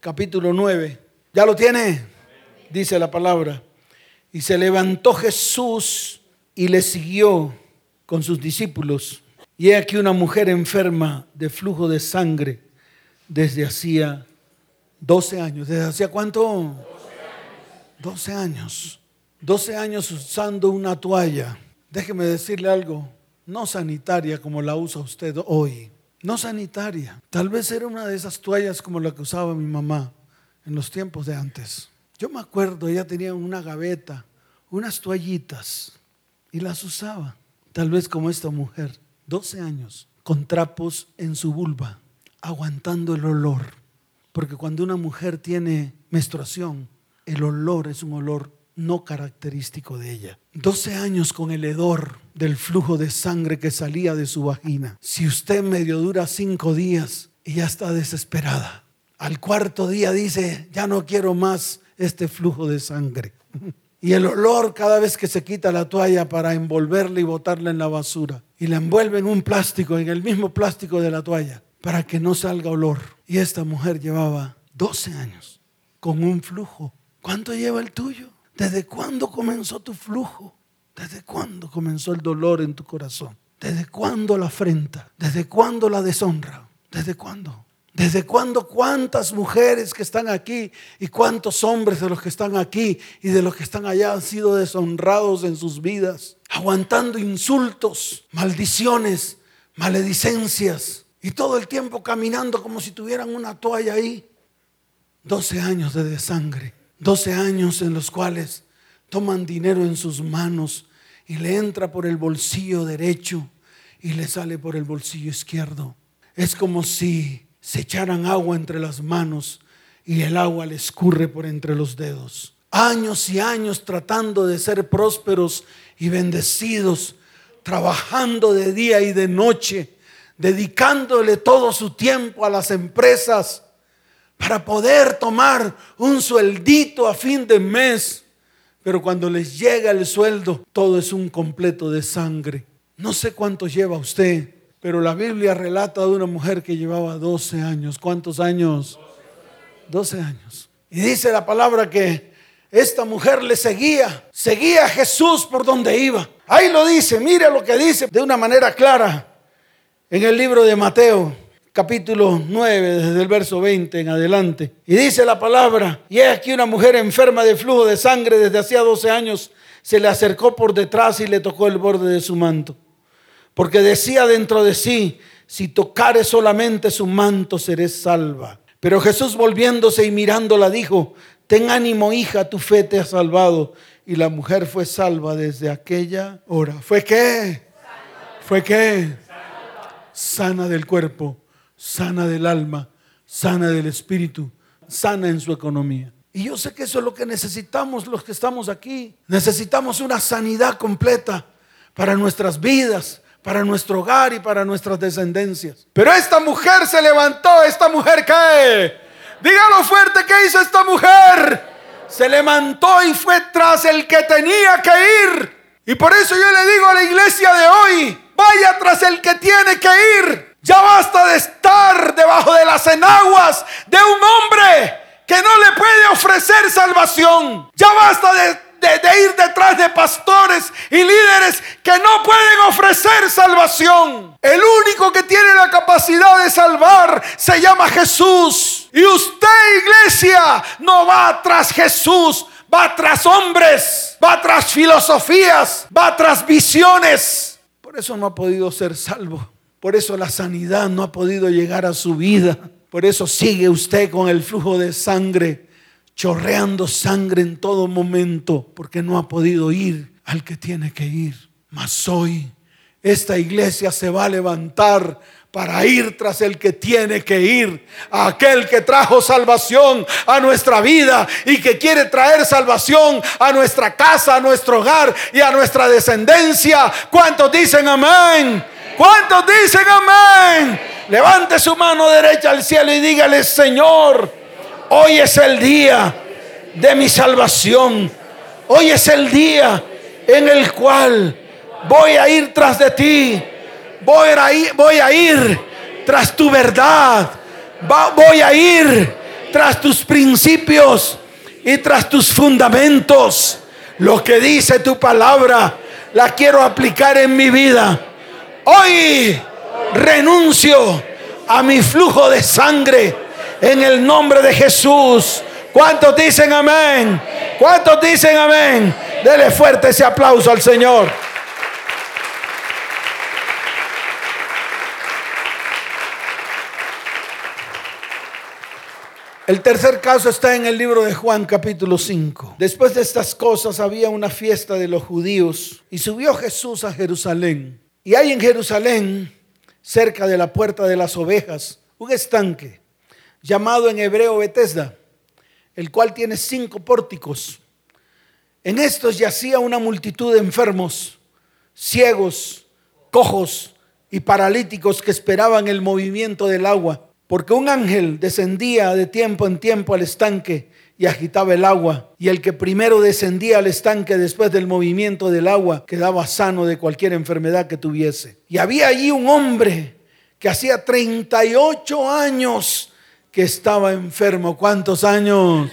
capítulo 9. ¿Ya lo tiene? Dice la palabra. Y se levantó Jesús y le siguió con sus discípulos. Y he aquí una mujer enferma de flujo de sangre desde hacía 12 años. ¿Desde hacía cuánto? 12 años. 12 años usando una toalla. Déjeme decirle algo. No sanitaria como la usa usted hoy. No sanitaria. Tal vez era una de esas toallas como la que usaba mi mamá en los tiempos de antes. Yo me acuerdo, ella tenía una gaveta, unas toallitas y las usaba. Tal vez como esta mujer, 12 años, con trapos en su vulva, aguantando el olor porque cuando una mujer tiene menstruación, el olor es un olor no característico de ella. 12 años con el hedor del flujo de sangre que salía de su vagina. Si usted medio dura cinco días ya está desesperada, al cuarto día dice, ya no quiero más este flujo de sangre. Y el olor cada vez que se quita la toalla para envolverla y botarla en la basura. Y la envuelve en un plástico, en el mismo plástico de la toalla para que no salga olor. Y esta mujer llevaba 12 años con un flujo. ¿Cuánto lleva el tuyo? ¿Desde cuándo comenzó tu flujo? ¿Desde cuándo comenzó el dolor en tu corazón? ¿Desde cuándo la afrenta? ¿Desde cuándo la deshonra? ¿Desde cuándo? ¿Desde cuándo cuántas mujeres que están aquí y cuántos hombres de los que están aquí y de los que están allá han sido deshonrados en sus vidas? Aguantando insultos, maldiciones, maledicencias, y todo el tiempo caminando como si tuvieran una toalla ahí. 12 años de desangre. 12 años en los cuales toman dinero en sus manos y le entra por el bolsillo derecho y le sale por el bolsillo izquierdo. Es como si se echaran agua entre las manos y el agua le escurre por entre los dedos. años y años tratando de ser prósperos y bendecidos, trabajando de día y de noche, dedicándole todo su tiempo a las empresas para poder tomar un sueldito a fin de mes. Pero cuando les llega el sueldo, todo es un completo de sangre. No sé cuánto lleva usted, pero la Biblia relata de una mujer que llevaba 12 años. ¿Cuántos años? 12 años. Y dice la palabra que esta mujer le seguía, seguía a Jesús por donde iba. Ahí lo dice, mire lo que dice de una manera clara en el libro de Mateo, capítulo 9, desde el verso 20 en adelante. Y dice la palabra, y es aquí una mujer enferma de flujo de sangre desde hacía 12 años, se le acercó por detrás y le tocó el borde de su manto. Porque decía dentro de sí, si tocare solamente su manto, seré salva. Pero Jesús volviéndose y mirándola dijo, ten ánimo hija, tu fe te ha salvado. Y la mujer fue salva desde aquella hora. ¿Fue qué? ¿Fue qué? Sana del cuerpo, sana del alma, sana del espíritu, sana en su economía. Y yo sé que eso es lo que necesitamos los que estamos aquí. Necesitamos una sanidad completa para nuestras vidas, para nuestro hogar y para nuestras descendencias. Pero esta mujer se levantó, esta mujer qué? Dígalo fuerte, ¿qué hizo esta mujer? Se levantó y fue tras el que tenía que ir. Y por eso yo le digo a la iglesia de hoy, vaya tras el que tiene que ir. Ya basta de estar debajo de las enaguas de un hombre que no le puede ofrecer salvación. Ya basta de ir detrás de pastores y líderes que no pueden ofrecer salvación. El único que tiene la capacidad de salvar se llama Jesús. Y usted, iglesia, no va tras Jesús, va tras hombres, va tras filosofías, va tras visiones. Por eso no ha podido ser salvo. Por eso la sanidad no ha podido llegar a su vida. Por eso sigue usted con el flujo de sangre chorreando sangre en todo momento porque no ha podido ir al que tiene que ir. Mas hoy esta iglesia se va a levantar para ir tras el que tiene que ir, aquel que trajo salvación a nuestra vida y que quiere traer salvación a nuestra casa, a nuestro hogar y a nuestra descendencia. ¿Cuántos dicen amén? ¿Cuántos dicen amén? Levante su mano derecha al cielo y dígale, Señor, Hoy es el día de mi salvación. Hoy es el día en el cual voy a ir tras de ti. Voy a ir, voy a ir tras tu verdad. voy a ir tras tus principios y tras tus fundamentos. Lo que dice tu palabra, la quiero aplicar en mi vida. Hoy renuncio a mi flujo de sangre en el nombre de Jesús. ¿Cuántos dicen amén? ¿Cuántos dicen amén? Dele fuerte ese aplauso al Señor. El tercer caso está en el libro de Juan capítulo 5. Después de estas cosas había una fiesta de los judíos y subió Jesús a Jerusalén. Y hay en Jerusalén, cerca de la puerta de las ovejas, un estanque llamado en hebreo Betesda, el cual tiene cinco pórticos. En estos yacía una multitud de enfermos, ciegos, cojos y paralíticos que esperaban el movimiento del agua, porque un ángel descendía de tiempo en tiempo al estanque y agitaba el agua, y el que primero descendía al estanque después del movimiento del agua quedaba sano de cualquier enfermedad que tuviese. Y había allí un hombre que hacía 38 años que estaba enfermo. ¿Cuántos años?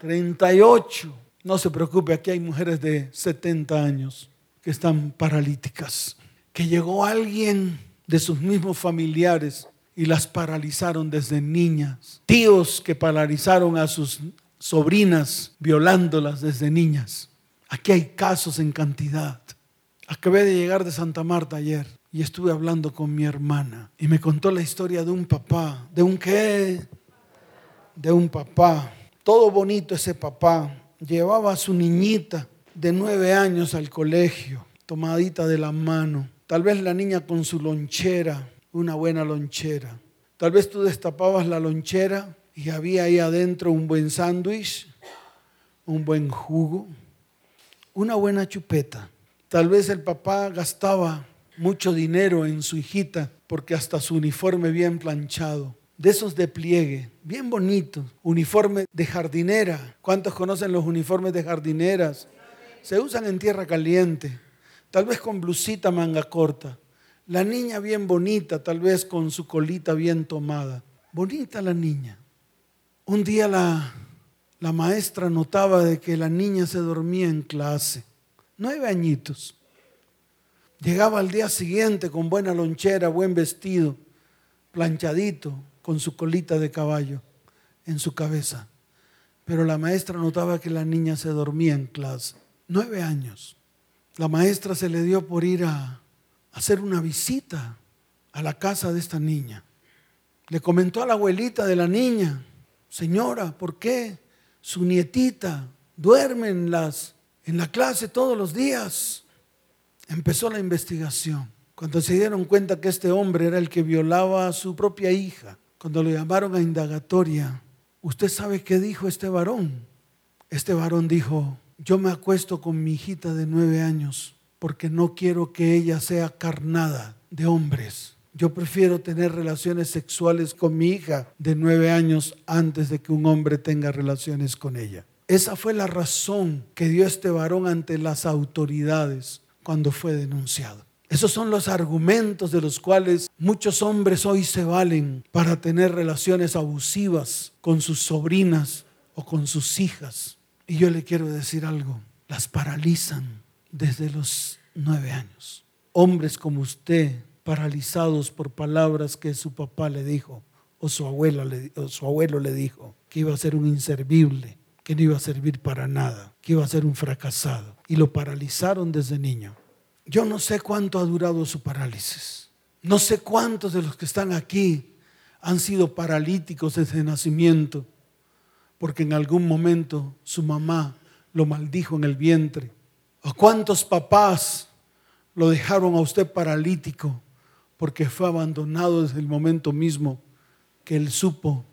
38. No se preocupe, aquí hay mujeres de 70 años que están paralíticas. Que llegó alguien de sus mismos familiares y las paralizaron desde niñas. Tíos que paralizaron a sus sobrinas violándolas desde niñas. Aquí hay casos en cantidad. Acabé de llegar de Santa Marta ayer y estuve hablando con mi hermana y me contó la historia de un papá, de un qué, de un papá, todo bonito ese papá, llevaba a su niñita de nueve años al colegio, tomadita de la mano, tal vez la niña con su lonchera, una buena lonchera, tal vez tú destapabas la lonchera y había ahí adentro un buen sándwich, un buen jugo, una buena chupeta. Tal vez el papá gastaba mucho dinero en su hijita porque hasta su uniforme bien planchado, de esos de pliegue, bien bonitos, uniforme de jardinera. ¿Cuántos conocen los uniformes de jardineras? Se usan en tierra caliente, tal vez con blusita manga corta. La niña bien bonita, tal vez con su colita bien tomada. Bonita la niña. Un día la, la maestra notaba de que la niña se dormía en clase. Nueve añitos. Llegaba al día siguiente con buena lonchera, buen vestido, planchadito, con su colita de caballo en su cabeza. Pero la maestra notaba que la niña se dormía en clase. Nueve años. La maestra se le dio por ir a hacer una visita a la casa de esta niña. Le comentó a la abuelita de la niña, señora, ¿por qué su nietita duerme en, en la clase todos los días? empezó la investigación. Cuando se dieron cuenta que este hombre era el que violaba a su propia hija, cuando lo llamaron a indagatoria, ¿usted sabe qué dijo este varón? Este varón dijo, yo me acuesto con mi hijita de nueve años porque no quiero que ella sea carnada de hombres. Yo prefiero tener relaciones sexuales con mi hija de nueve años antes de que un hombre tenga relaciones con ella. Esa fue la razón que dio este varón ante las autoridades cuando fue denunciado. Esos son los argumentos de los cuales muchos hombres hoy se valen para tener relaciones abusivas con sus sobrinas o con sus hijas. Y yo le quiero decir algo, las paralizan desde los nueve años. Hombres como usted, paralizados por palabras que su papá le dijo o su, abuela su abuelo le dijo, que iba a ser un inservible, que no iba a servir para nada, que iba a ser un fracasado. Y lo paralizaron desde niño. Yo no sé cuánto ha durado su parálisis. No sé cuántos de los que están aquí han sido paralíticos desde nacimiento, porque en algún momento su mamá lo maldijo en el vientre. ¿O cuántos papás lo dejaron a usted paralítico porque fue abandonado desde el momento mismo que él supo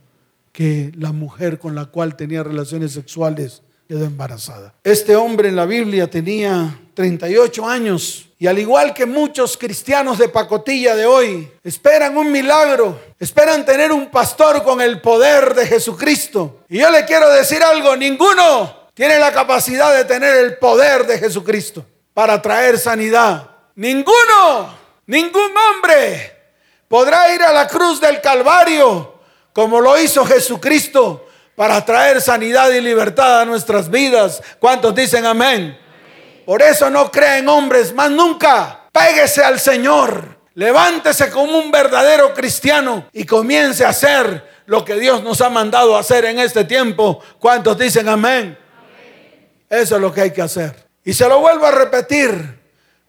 que la mujer con la cual tenía relaciones sexuales quedó embarazada. Este hombre en la Biblia tenía 38 años y al igual que muchos cristianos de pacotilla de hoy, esperan un milagro, esperan tener un pastor con el poder de Jesucristo. Y yo le quiero decir algo, ninguno tiene la capacidad de tener el poder de Jesucristo para traer sanidad. Ninguno, ningún hombre podrá ir a la cruz del Calvario como lo hizo Jesucristo para traer sanidad y libertad a nuestras vidas. ¿Cuántos dicen amén? Por eso no creen hombres más nunca. Péguese al Señor. Levántese como un verdadero cristiano y comience a hacer lo que Dios nos ha mandado a hacer en este tiempo. ¿Cuántos dicen amén? Eso es lo que hay que hacer. Y se lo vuelvo a repetir.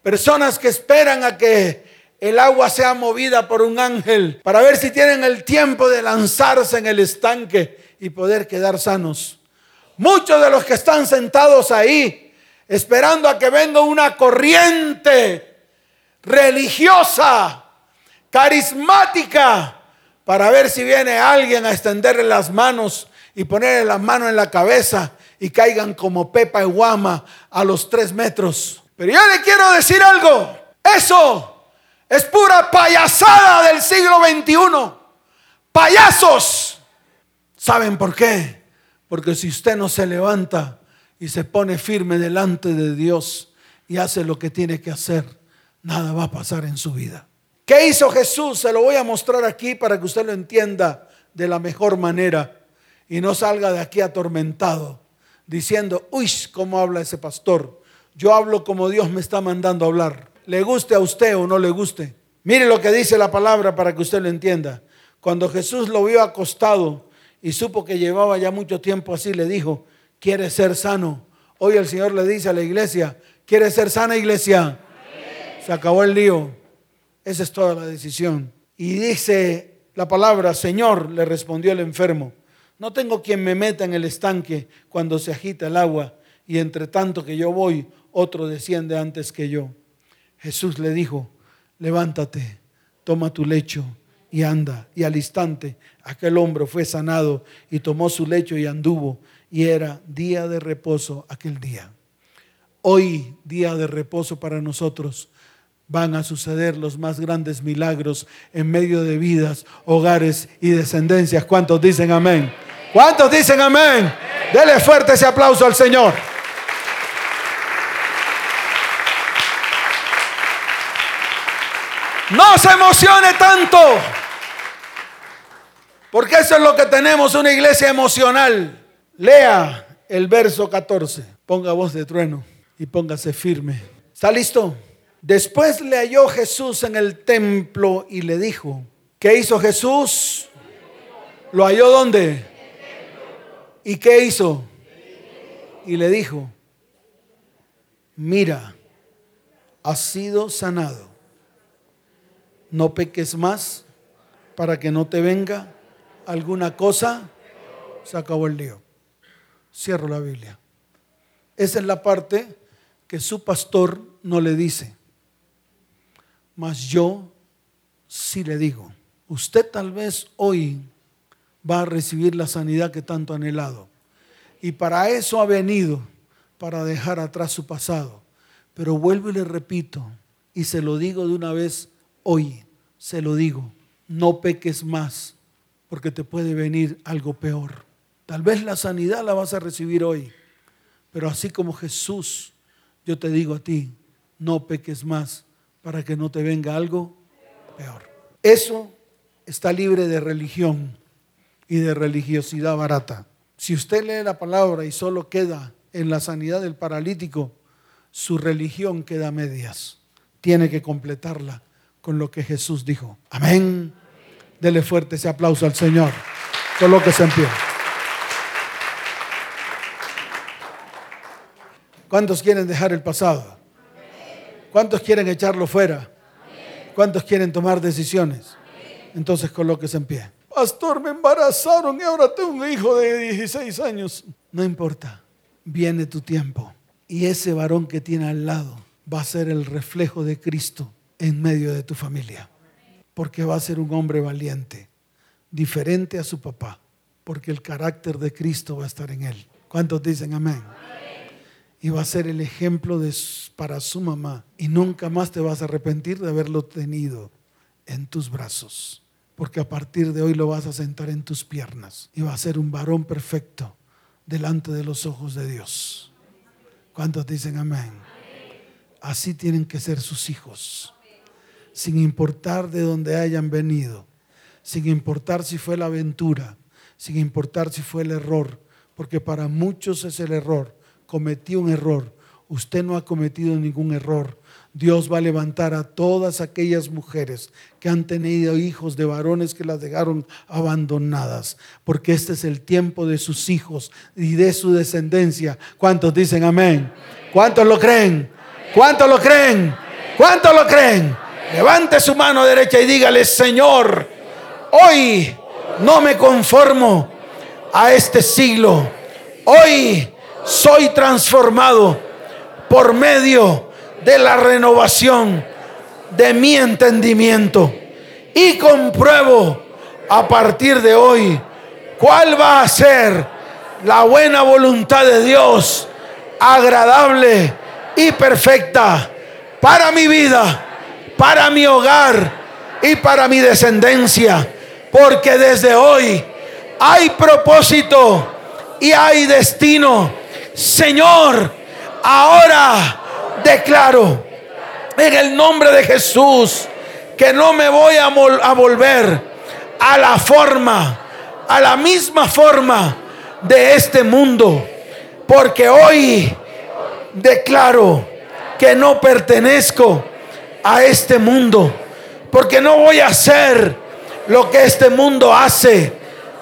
Personas que esperan a que el agua sea movida por un ángel para ver si tienen el tiempo de lanzarse en el estanque y poder quedar sanos. Muchos de los que están sentados ahí esperando a que venga una corriente religiosa, carismática, para ver si viene alguien a extenderle las manos y ponerle las manos en la cabeza y caigan como Pepa y Guama a los tres metros. Pero yo le quiero decir algo, eso es pura payasada del siglo XXI. Payasos ¿Saben por qué? Porque si usted no se levanta y se pone firme delante de Dios y hace lo que tiene que hacer, nada va a pasar en su vida. ¿Qué hizo Jesús? Se lo voy a mostrar aquí para que usted lo entienda de la mejor manera y no salga de aquí atormentado diciendo, uy, ¿cómo habla ese pastor? Yo hablo como Dios me está mandando hablar. Le guste a usted o no le guste. Mire lo que dice la palabra para que usted lo entienda. Cuando Jesús lo vio acostado y supo que llevaba ya mucho tiempo así, le dijo, ¿quieres ser sano? Hoy el Señor le dice a la iglesia, ¿quieres ser sana iglesia? Se acabó el lío. Esa es toda la decisión. Y dice la palabra, Señor, le respondió el enfermo, no tengo quien me meta en el estanque cuando se agita el agua y entre tanto que yo voy, otro desciende antes que yo. Jesús le dijo, levántate, toma tu lecho y anda. Y al instante aquel hombre fue sanado y tomó su lecho y anduvo. y era día de reposo aquel día. Hoy, día de reposo para nosotros, van a suceder los más grandes milagros en medio de vidas, hogares y descendencias. ¿Cuántos dicen amén? ¿Cuántos dicen amén? Dele fuerte ese aplauso al Señor. No se emocione tanto. Porque eso es lo que tenemos, una iglesia emocional. Lea el verso 14. Ponga voz de trueno y póngase firme. ¿Está listo? Después le halló Jesús en el templo y le dijo, ¿qué hizo Jesús? ¿Lo halló dónde? ¿Y qué hizo? Y le dijo, mira, has sido sanado no peques más para que no te venga alguna cosa. Se acabó el lío. Cierro la Biblia. Esa es la parte que su pastor no le dice. Mas yo sí le digo, usted tal vez hoy va a recibir la sanidad que tanto ha anhelado. Y para eso ha venido, para dejar atrás su pasado. Pero vuelvo y le repito, y se lo digo de una vez hoy se lo digo, no peques más, porque te puede venir algo peor. Tal vez la sanidad la vas a recibir hoy, pero así como Jesús, yo te digo a ti, no peques más para que no te venga algo peor. Eso está libre de religión y de religiosidad barata. Si usted lee la palabra y solo queda en la sanidad del paralítico, su religión queda a medias. Tiene que completarla con lo que Jesús dijo. Amén. Dele fuerte ese aplauso al Señor. se en pie. ¿Cuántos quieren dejar el pasado? ¿Cuántos quieren echarlo fuera? ¿Cuántos quieren tomar decisiones? Entonces colóquese en pie. Pastor, me embarazaron y ahora tengo un hijo de 16 años. No importa, viene tu tiempo. Y ese varón que tiene al lado va a ser el reflejo de Cristo en medio de tu familia. Porque va a ser un hombre valiente, diferente a su papá, porque el carácter de Cristo va a estar en él. ¿Cuántos dicen amén? Y va a ser el ejemplo para su mamá. Y nunca más te vas a arrepentir de haberlo tenido en tus brazos. Porque a partir de hoy lo vas a sentar en tus piernas. Y va a ser un varón perfecto delante de los ojos de Dios. ¿Cuántos dicen amén? Así tienen que ser sus hijos sin importar de dónde hayan venido, sin importar si fue la aventura, sin importar si fue el error, porque para muchos es el error. Cometí un error, usted no ha cometido ningún error. Dios va a levantar a todas aquellas mujeres que han tenido hijos de varones que las dejaron abandonadas, porque este es el tiempo de sus hijos y de su descendencia. ¿Cuántos dicen amén? ¿Cuántos lo creen? ¿Cuántos lo creen? ¿Cuántos lo creen? Levante su mano derecha y dígale, Señor, hoy no me conformo a este siglo. Hoy soy transformado por medio de la renovación de mi entendimiento. Y compruebo a partir de hoy cuál va a ser la buena voluntad de Dios, agradable y perfecta para mi vida para mi hogar y para mi descendencia. Porque desde hoy hay propósito y hay destino. Señor, ahora declaro en el nombre de Jesús que no me voy a, volver a la forma, a la misma forma de este mundo. Porque hoy declaro que no pertenezco a este mundo. Porque no voy a hacer lo que este mundo hace.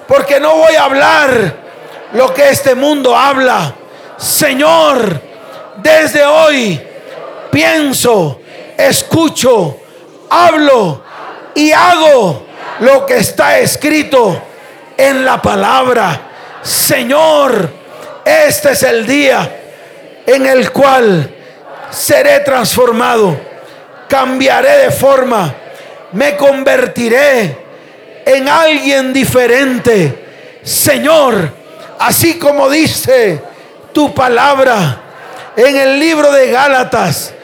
Porque no voy a hablar lo que este mundo habla. Señor, desde hoy pienso, escucho, hablo y hago lo que está escrito en la palabra. Señor, este es el día en el cual seré transformado cambiaré de forma, me convertiré en alguien diferente. Señor, Así como dice tu palabra en el libro de Gálatas,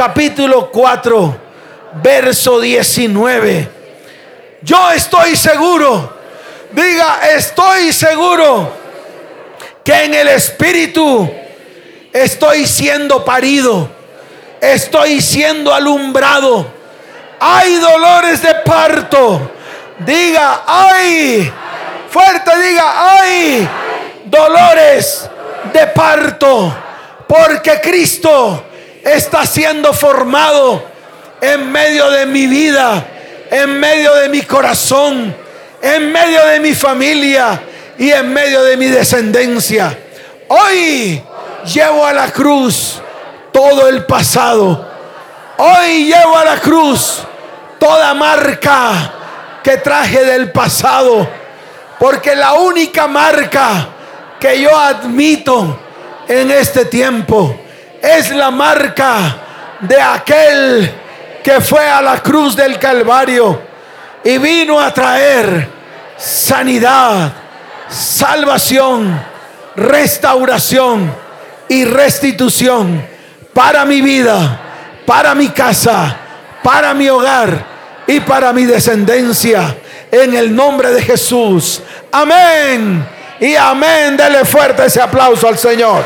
capítulo 4, verso 19. Yo estoy seguro, diga, estoy seguro que en el Espíritu estoy siendo parido, estoy siendo alumbrado. Hay dolores de parto. Diga, ay, fuerte diga, ay, dolores de parto. Porque Cristo está siendo formado en medio de mi vida, en medio de mi corazón, en medio de mi familia y en medio de mi descendencia. Hoy llevo a la cruz todo el pasado. Hoy llevo a la cruz toda marca que traje del pasado. Porque la única marca que yo admito en este tiempo es la marca de aquel que fue a la cruz del Calvario y vino a traer sanidad, salvación, restauración y restitución para mi vida, para mi casa, para mi hogar y para mi descendencia. En el nombre de Jesús. Amén. Y amén. Dele fuerte ese aplauso al Señor.